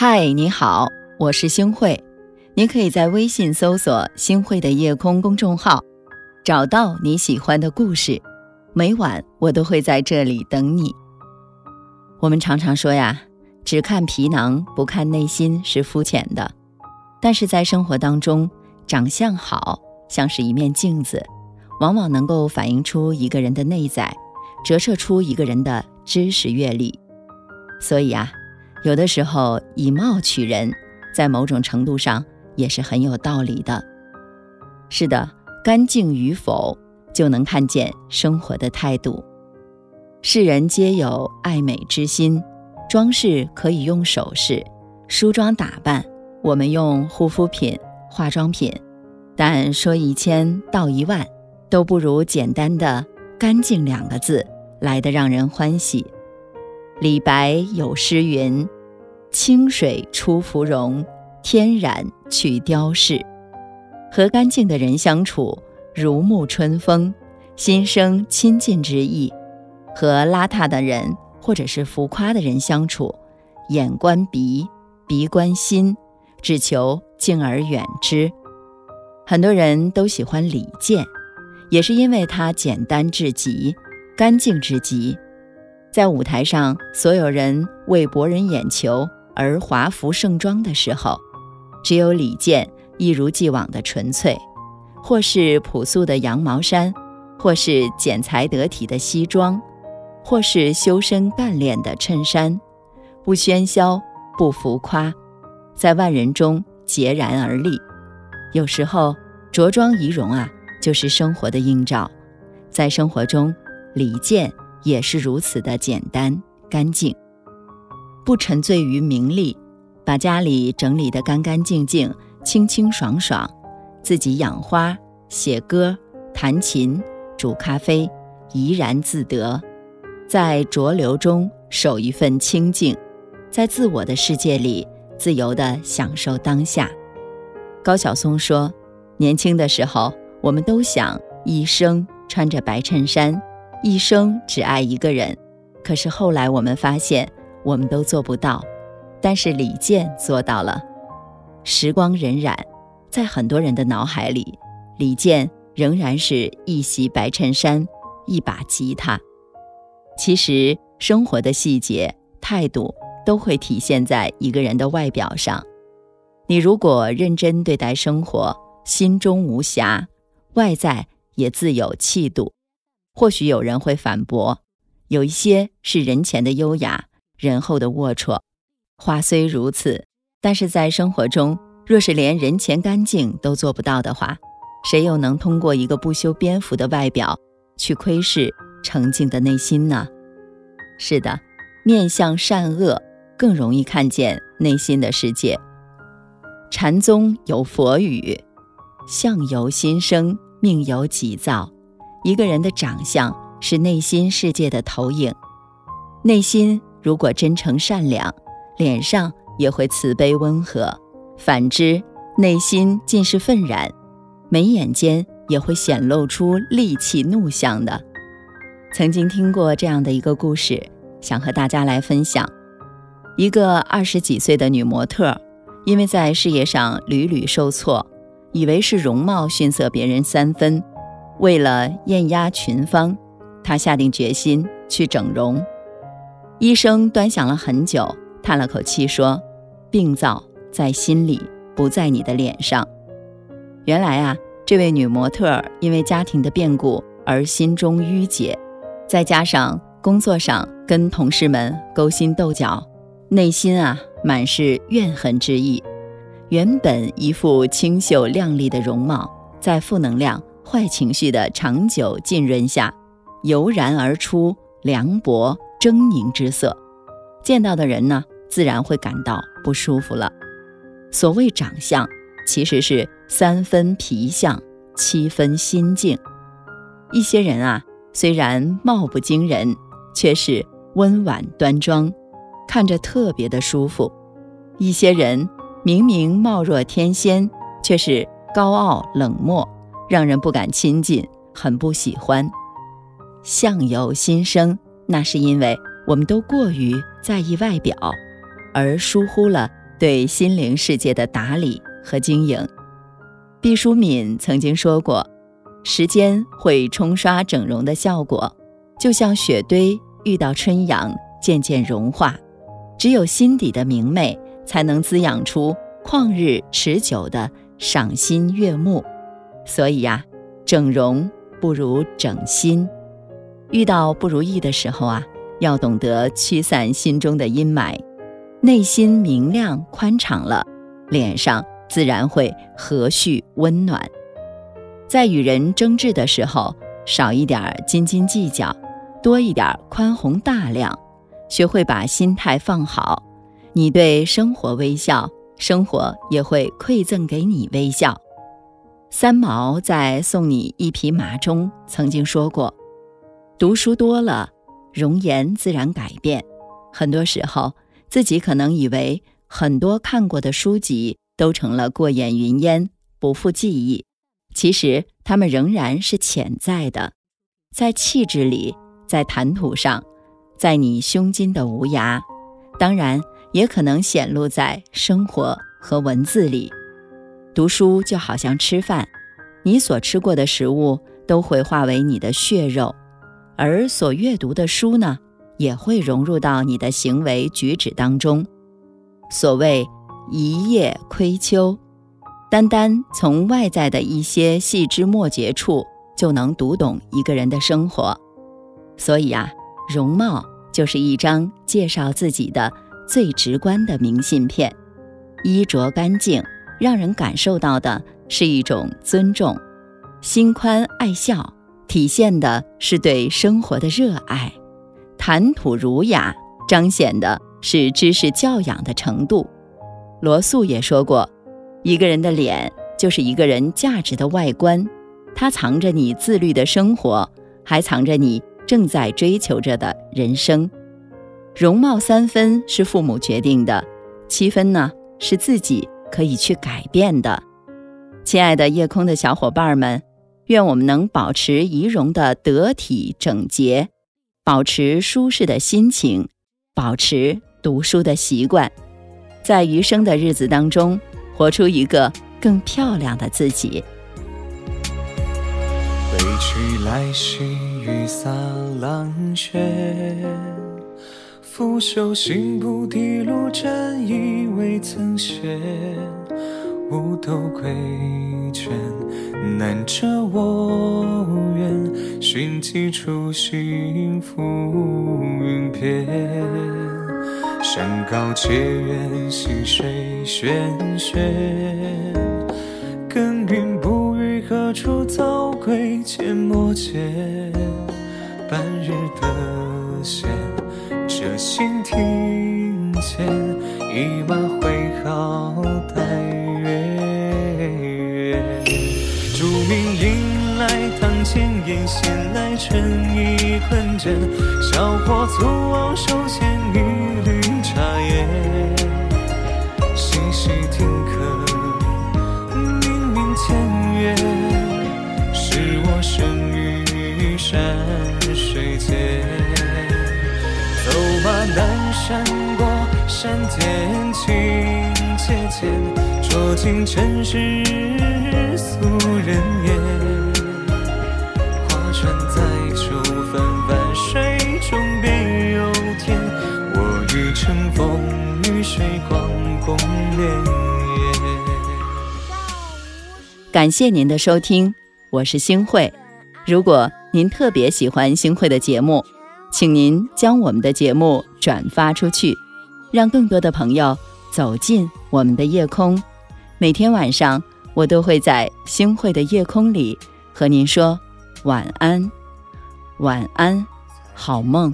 嗨，你好，我是星慧。你可以在微信搜索“星慧的夜空”公众号，找到你喜欢的故事。每晚我都会在这里等你。我们常常说呀，只看皮囊不看内心是肤浅的。但是在生活当中，长相好像是一面镜子，往往能够反映出一个人的内在，折射出一个人的知识阅历。所以啊。有的时候以貌取人，在某种程度上也是很有道理的。是的，干净与否就能看见生活的态度。世人皆有爱美之心，装饰可以用首饰、梳妆打扮，我们用护肤品、化妆品，但说一千道一万，都不如简单的“干净”两个字来得让人欢喜。李白有诗云：“清水出芙蓉，天然去雕饰。”和干净的人相处，如沐春风，心生亲近之意；和邋遢的人或者是浮夸的人相处，眼观鼻，鼻观心，只求敬而远之。很多人都喜欢李健，也是因为他简单至极，干净至极。在舞台上，所有人为博人眼球而华服盛装的时候，只有李健一如既往的纯粹，或是朴素的羊毛衫，或是剪裁得体的西装，或是修身干练的衬衫，不喧嚣，不浮夸，在万人中孑然而立。有时候，着装仪容啊，就是生活的映照。在生活中，李健。也是如此的简单干净，不沉醉于名利，把家里整理得干干净净、清清爽爽，自己养花、写歌、弹琴、煮咖啡，怡然自得，在浊流中守一份清静，在自我的世界里自由地享受当下。高晓松说：“年轻的时候，我们都想一生穿着白衬衫。”一生只爱一个人，可是后来我们发现，我们都做不到。但是李健做到了。时光荏苒，在很多人的脑海里，李健仍然是一袭白衬衫，一把吉他。其实，生活的细节、态度都会体现在一个人的外表上。你如果认真对待生活，心中无瑕，外在也自有气度。或许有人会反驳，有一些是人前的优雅，人后的龌龊。话虽如此，但是在生活中，若是连人前干净都做不到的话，谁又能通过一个不修边幅的外表去窥视澄净的内心呢？是的，面向善恶更容易看见内心的世界。禅宗有佛语：“相由心生，命由己造。”一个人的长相是内心世界的投影，内心如果真诚善良，脸上也会慈悲温和；反之，内心尽是愤然，眉眼间也会显露出戾气怒相的。曾经听过这样的一个故事，想和大家来分享：一个二十几岁的女模特，因为在事业上屡屡受挫，以为是容貌逊色别人三分。为了艳压群芳，她下定决心去整容。医生端详了很久，叹了口气说：“病灶在心里，不在你的脸上。”原来啊，这位女模特因为家庭的变故而心中郁结，再加上工作上跟同事们勾心斗角，内心啊满是怨恨之意。原本一副清秀靓丽的容貌，在负能量。坏情绪的长久浸润下，油然而出凉薄狰狞之色，见到的人呢，自然会感到不舒服了。所谓长相，其实是三分皮相，七分心境。一些人啊，虽然貌不惊人，却是温婉端庄，看着特别的舒服；一些人明明貌若天仙，却是高傲冷漠。让人不敢亲近，很不喜欢。相由心生，那是因为我们都过于在意外表，而疏忽了对心灵世界的打理和经营。毕淑敏曾经说过：“时间会冲刷整容的效果，就像雪堆遇到春阳，渐渐融化。只有心底的明媚，才能滋养出旷日持久的赏心悦目。所以呀，整容不如整心。遇到不如意的时候啊，要懂得驱散心中的阴霾，内心明亮宽敞了，脸上。”自然会和煦温暖。在与人争执的时候，少一点斤斤计较，多一点宽宏大量，学会把心态放好。你对生活微笑，生活也会馈赠给你微笑。三毛在《送你一匹马》中曾经说过：“读书多了，容颜自然改变。很多时候，自己可能以为很多看过的书籍。”都成了过眼云烟，不复记忆。其实他们仍然是潜在的，在气质里，在谈吐上，在你胸襟的无涯。当然，也可能显露在生活和文字里。读书就好像吃饭，你所吃过的食物都会化为你的血肉，而所阅读的书呢，也会融入到你的行为举止当中。所谓。一叶窥秋，单单从外在的一些细枝末节处就能读懂一个人的生活。所以啊，容貌就是一张介绍自己的最直观的明信片。衣着干净，让人感受到的是一种尊重；心宽爱笑，体现的是对生活的热爱；谈吐儒雅，彰显的是知识教养的程度。罗素也说过，一个人的脸就是一个人价值的外观，它藏着你自律的生活，还藏着你正在追求着的人生。容貌三分是父母决定的，七分呢是自己可以去改变的。亲爱的夜空的小伙伴们，愿我们能保持仪容的得体整洁，保持舒适的心情，保持读书的习惯。在余生的日子当中，活出一个更漂亮的自己。北去来兮，雨洒狼血。拂袖行不滴路，沾衣未曾歇。五斗归卷，难遮我愿。寻几处心浮云边。山高且远，溪水喧喧。耕耘不语，何处早归？阡陌间，半日得闲，这心庭前，一马挥毫待月。竹明迎来堂前燕，闲来春意困倦。小伙粗傲，手牵一缕。茶烟，细细听客，明明前月，是我生于山水间。走马南山过，山间情切切，捉尽尘世俗人言。感谢您的收听，我是星慧。如果您特别喜欢星慧的节目，请您将我们的节目转发出去，让更多的朋友走进我们的夜空。每天晚上，我都会在星汇的夜空里和您说晚安，晚安，好梦。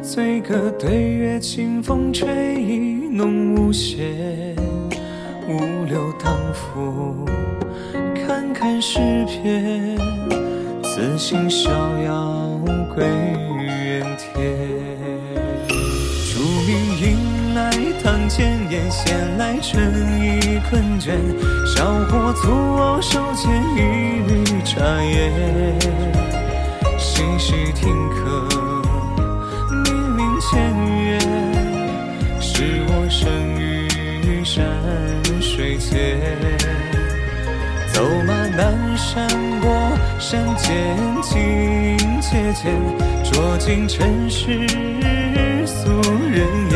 醉歌对月，清风吹，意浓无限。五柳当浮，看看诗篇。此心逍遥归原天，竹林迎来堂前燕，闲来春衣困倦，小火煮我手间一缕茶烟。细细听客，明明前缘，是我生于山水间，走马南山。界间，捉尽尘世俗人。